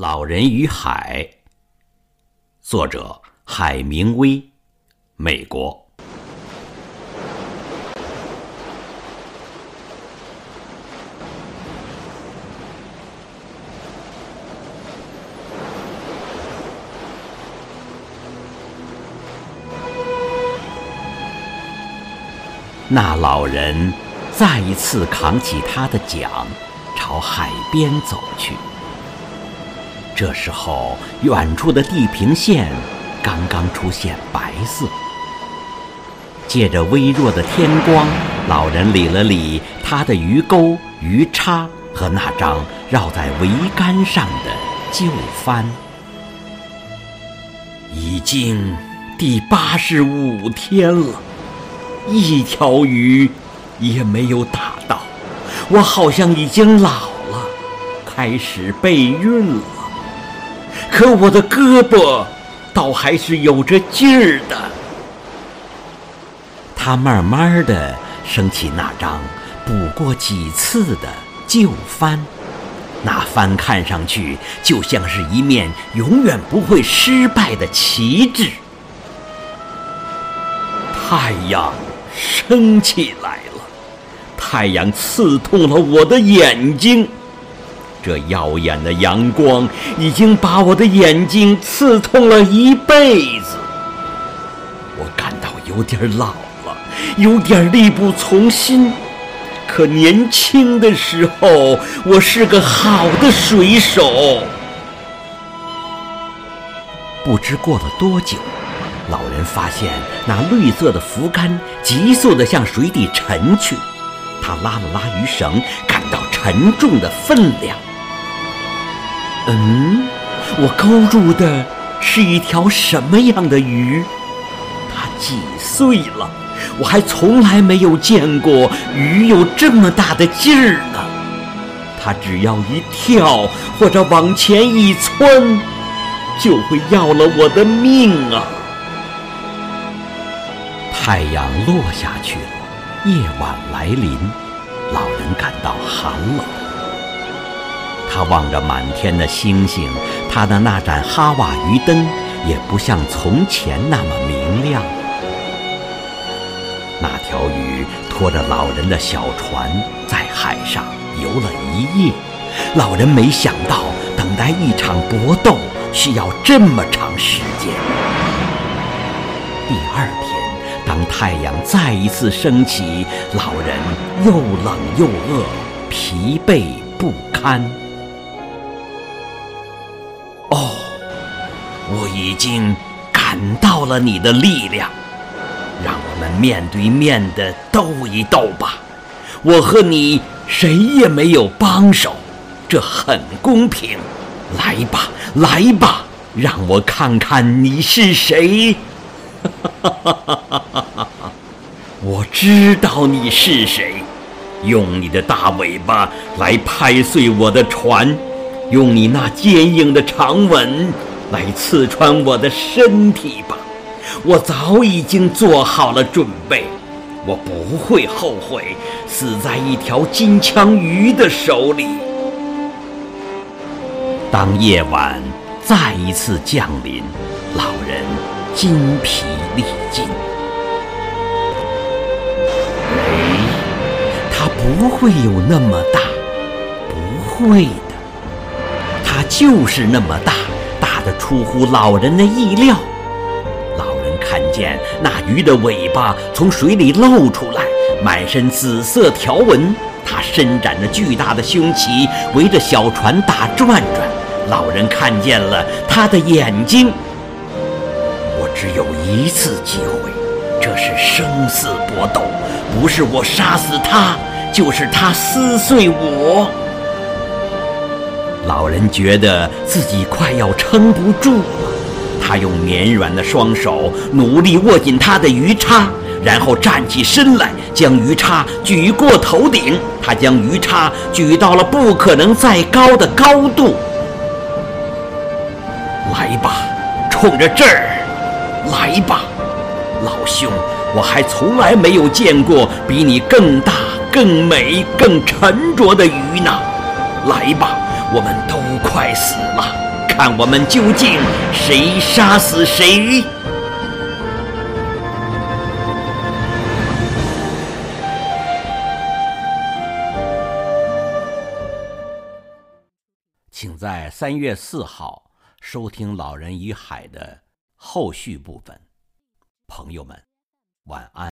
老人与海，作者海明威，美国。那老人再一次扛起他的桨，朝海边走去。这时候，远处的地平线刚刚出现白色。借着微弱的天光，老人理了理他的鱼钩、鱼叉和那张绕在桅杆上的旧帆。已经第八十五天了。一条鱼也没有打到，我好像已经老了，开始备孕了。可我的胳膊倒还是有着劲儿的。他慢慢的升起那张补过几次的旧帆，那帆看上去就像是一面永远不会失败的旗帜。太阳。升起来了，太阳刺痛了我的眼睛，这耀眼的阳光已经把我的眼睛刺痛了一辈子。我感到有点老了，有点力不从心。可年轻的时候，我是个好的水手。不知过了多久。老人发现那绿色的浮竿急速地向水底沉去，他拉了拉鱼绳，感到沉重的分量。嗯，我勾住的是一条什么样的鱼？它几岁了？我还从来没有见过鱼有这么大的劲儿呢。它只要一跳或者往前一窜，就会要了我的命啊！太阳落下去了，夜晚来临，老人感到寒冷。他望着满天的星星，他的那盏哈瓦鱼灯也不像从前那么明亮。那条鱼拖着老人的小船在海上游了一夜，老人没想到等待一场搏斗需要这么长时间。第二天。当太阳再一次升起，老人又冷又饿，疲惫不堪。哦，我已经感到了你的力量，让我们面对面的斗一斗吧。我和你谁也没有帮手，这很公平。来吧，来吧，让我看看你是谁。哈哈哈哈哈哈！我知道你是谁，用你的大尾巴来拍碎我的船，用你那坚硬的长吻来刺穿我的身体吧。我早已经做好了准备，我不会后悔死在一条金枪鱼的手里。当夜晚再一次降临，老人筋疲力尽。不会有那么大，不会的，它就是那么大，大的出乎老人的意料。老人看见那鱼的尾巴从水里露出来，满身紫色条纹，它伸展着巨大的胸鳍，围着小船打转转。老人看见了它的眼睛。我只有一次机会，这是生死搏斗，不是我杀死它。就是他撕碎我。老人觉得自己快要撑不住了，他用绵软的双手努力握紧他的鱼叉，然后站起身来，将鱼叉举过头顶。他将鱼叉举到了不可能再高的高度。来吧，冲着这儿，来吧，老兄，我还从来没有见过比你更大。更美、更沉着的鱼呢？来吧，我们都快死了，看我们究竟谁杀死谁！请在三月四号收听《老人与海》的后续部分。朋友们，晚安。